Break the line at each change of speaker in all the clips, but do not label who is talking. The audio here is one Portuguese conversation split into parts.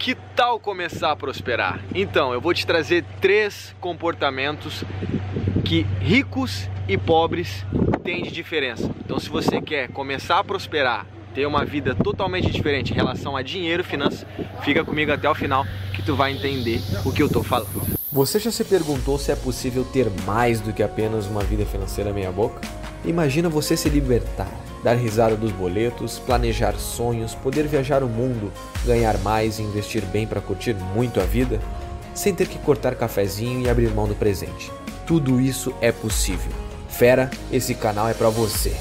que tal começar a prosperar? Então, eu vou te trazer três comportamentos que ricos e pobres têm de diferença. Então, se você quer começar a prosperar, ter uma vida totalmente diferente em relação a dinheiro, finanças, fica comigo até o final que tu vai entender o que eu tô falando.
Você já se perguntou se é possível ter mais do que apenas uma vida financeira meia boca? Imagina você se libertar, dar risada dos boletos, planejar sonhos, poder viajar o mundo, ganhar mais e investir bem para curtir muito a vida, sem ter que cortar cafezinho e abrir mão do presente. Tudo isso é possível. Fera, esse canal é para você.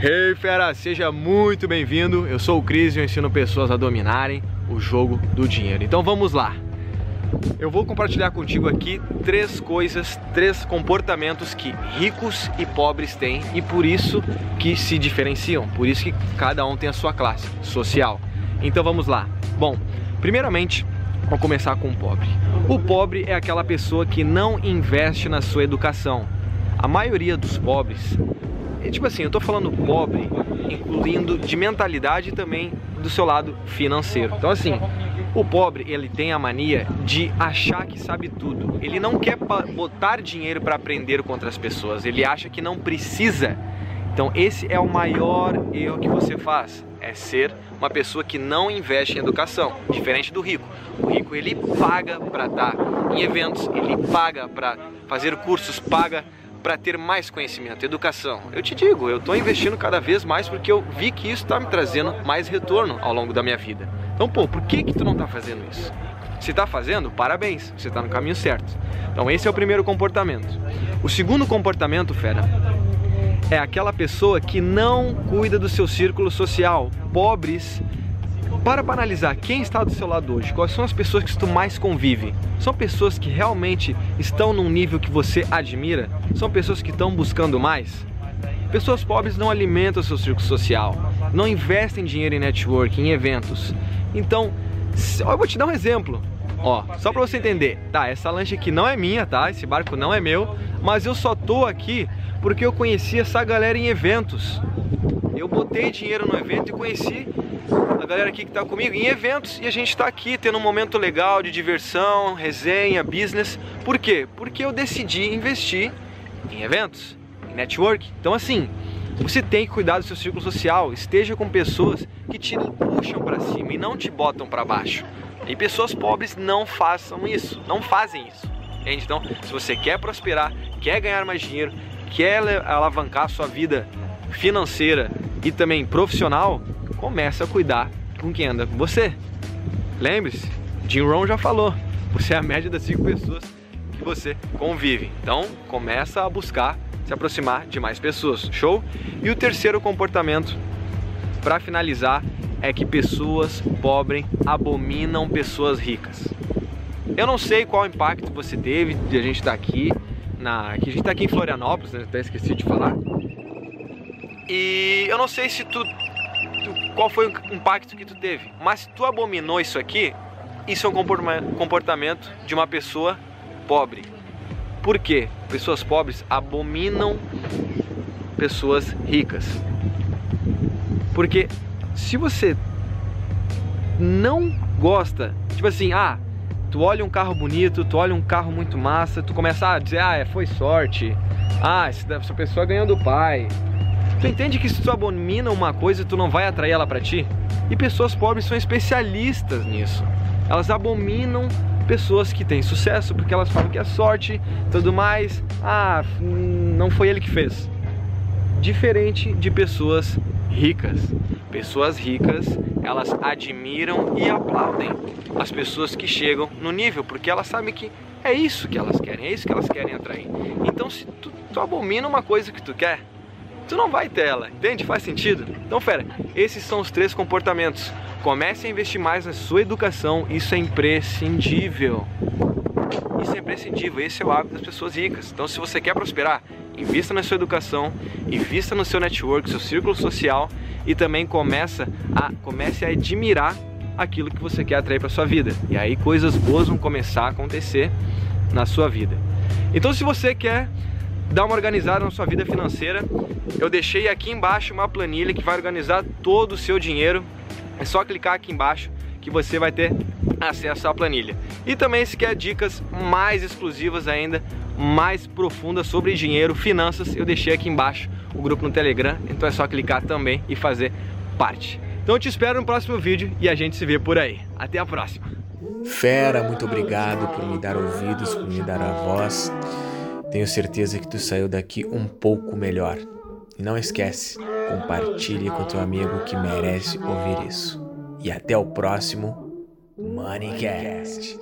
Hey fera, seja muito bem-vindo. Eu sou o Cris e eu ensino pessoas a dominarem o jogo do dinheiro. Então vamos lá. Eu vou compartilhar contigo aqui três coisas, três comportamentos que ricos e pobres têm e por isso que se diferenciam, por isso que cada um tem a sua classe social. Então vamos lá. Bom, primeiramente, vamos começar com o pobre. O pobre é aquela pessoa que não investe na sua educação. A maioria dos pobres, é tipo assim, eu tô falando pobre, incluindo de mentalidade também do seu lado financeiro. Então assim, o pobre, ele tem a mania de achar que sabe tudo. Ele não quer botar dinheiro para aprender com outras pessoas. Ele acha que não precisa. Então, esse é o maior erro que você faz. É ser uma pessoa que não investe em educação, diferente do rico. O rico ele paga para estar em eventos, ele paga para fazer cursos, paga para ter mais conhecimento, educação. Eu te digo, eu estou investindo cada vez mais porque eu vi que isso está me trazendo mais retorno ao longo da minha vida. Então, pô, por que que tu não está fazendo isso? Se está fazendo, parabéns, você está no caminho certo. Então, esse é o primeiro comportamento. O segundo comportamento, fera, é aquela pessoa que não cuida do seu círculo social. Pobres para para analisar quem está do seu lado hoje, quais são as pessoas que tu mais convive. São pessoas que realmente estão num nível que você admira? São pessoas que estão buscando mais? Pessoas pobres não alimentam seu círculo social, não investem dinheiro em network, em eventos. Então, eu vou te dar um exemplo. Ó, só para você entender, tá, essa lancha aqui não é minha, tá? Esse barco não é meu, mas eu só tô aqui porque eu conheci essa galera em eventos. Eu botei dinheiro no evento e conheci a galera aqui que está comigo em eventos e a gente está aqui tendo um momento legal de diversão, resenha, business. Por quê? Porque eu decidi investir em eventos, em network. Então assim, você tem que cuidar do seu círculo social, esteja com pessoas que te puxam para cima e não te botam para baixo. E pessoas pobres não façam isso, não fazem isso. Entende? Então, se você quer prosperar, quer ganhar mais dinheiro, quer alavancar sua vida financeira e também profissional, começa a cuidar com quem anda com você. Lembre-se, Jim Rohn já falou, você é a média das cinco pessoas que você convive. Então, começa a buscar se aproximar de mais pessoas. Show? E o terceiro comportamento, para finalizar, é que pessoas pobres abominam pessoas ricas. Eu não sei qual impacto você teve de a gente estar tá aqui, na, que a gente está aqui em Florianópolis, né? até esqueci de falar. E eu não sei se tu qual foi o impacto que tu teve. Mas se tu abominou isso aqui, isso é um comportamento de uma pessoa pobre. Por quê? Pessoas pobres abominam pessoas ricas. Porque se você não gosta, tipo assim, ah, tu olha um carro bonito, tu olha um carro muito massa, tu começa a dizer, ah, foi sorte, ah, essa pessoa ganhou do pai, Tu entende que se tu abomina uma coisa, tu não vai atrair ela para ti? E pessoas pobres são especialistas nisso. Elas abominam pessoas que têm sucesso porque elas falam que é sorte, tudo mais. Ah, não foi ele que fez. Diferente de pessoas ricas. Pessoas ricas, elas admiram e aplaudem as pessoas que chegam no nível, porque elas sabem que é isso que elas querem, é isso que elas querem atrair. Então, se tu, tu abomina uma coisa que tu quer, tu não vai ter ela, entende? Faz sentido? Então, fera, esses são os três comportamentos. Comece a investir mais na sua educação, isso é imprescindível. Isso é imprescindível, esse é o hábito das pessoas ricas. Então, se você quer prosperar, invista na sua educação, invista no seu network, seu círculo social e também começa a, comece a admirar aquilo que você quer atrair para sua vida. E aí coisas boas vão começar a acontecer na sua vida. Então, se você quer dar uma organizada na sua vida financeira, eu deixei aqui embaixo uma planilha que vai organizar todo o seu dinheiro. É só clicar aqui embaixo que você vai ter acesso à planilha. E também se quer dicas mais exclusivas ainda, mais profundas sobre dinheiro, finanças, eu deixei aqui embaixo o grupo no Telegram, então é só clicar também e fazer parte. Então eu te espero no próximo vídeo e a gente se vê por aí. Até a próxima.
Fera, muito obrigado por me dar ouvidos, por me dar a voz. Tenho certeza que tu saiu daqui um pouco melhor. E não esquece, compartilhe com teu amigo que merece ouvir isso. E até o próximo Moneycast.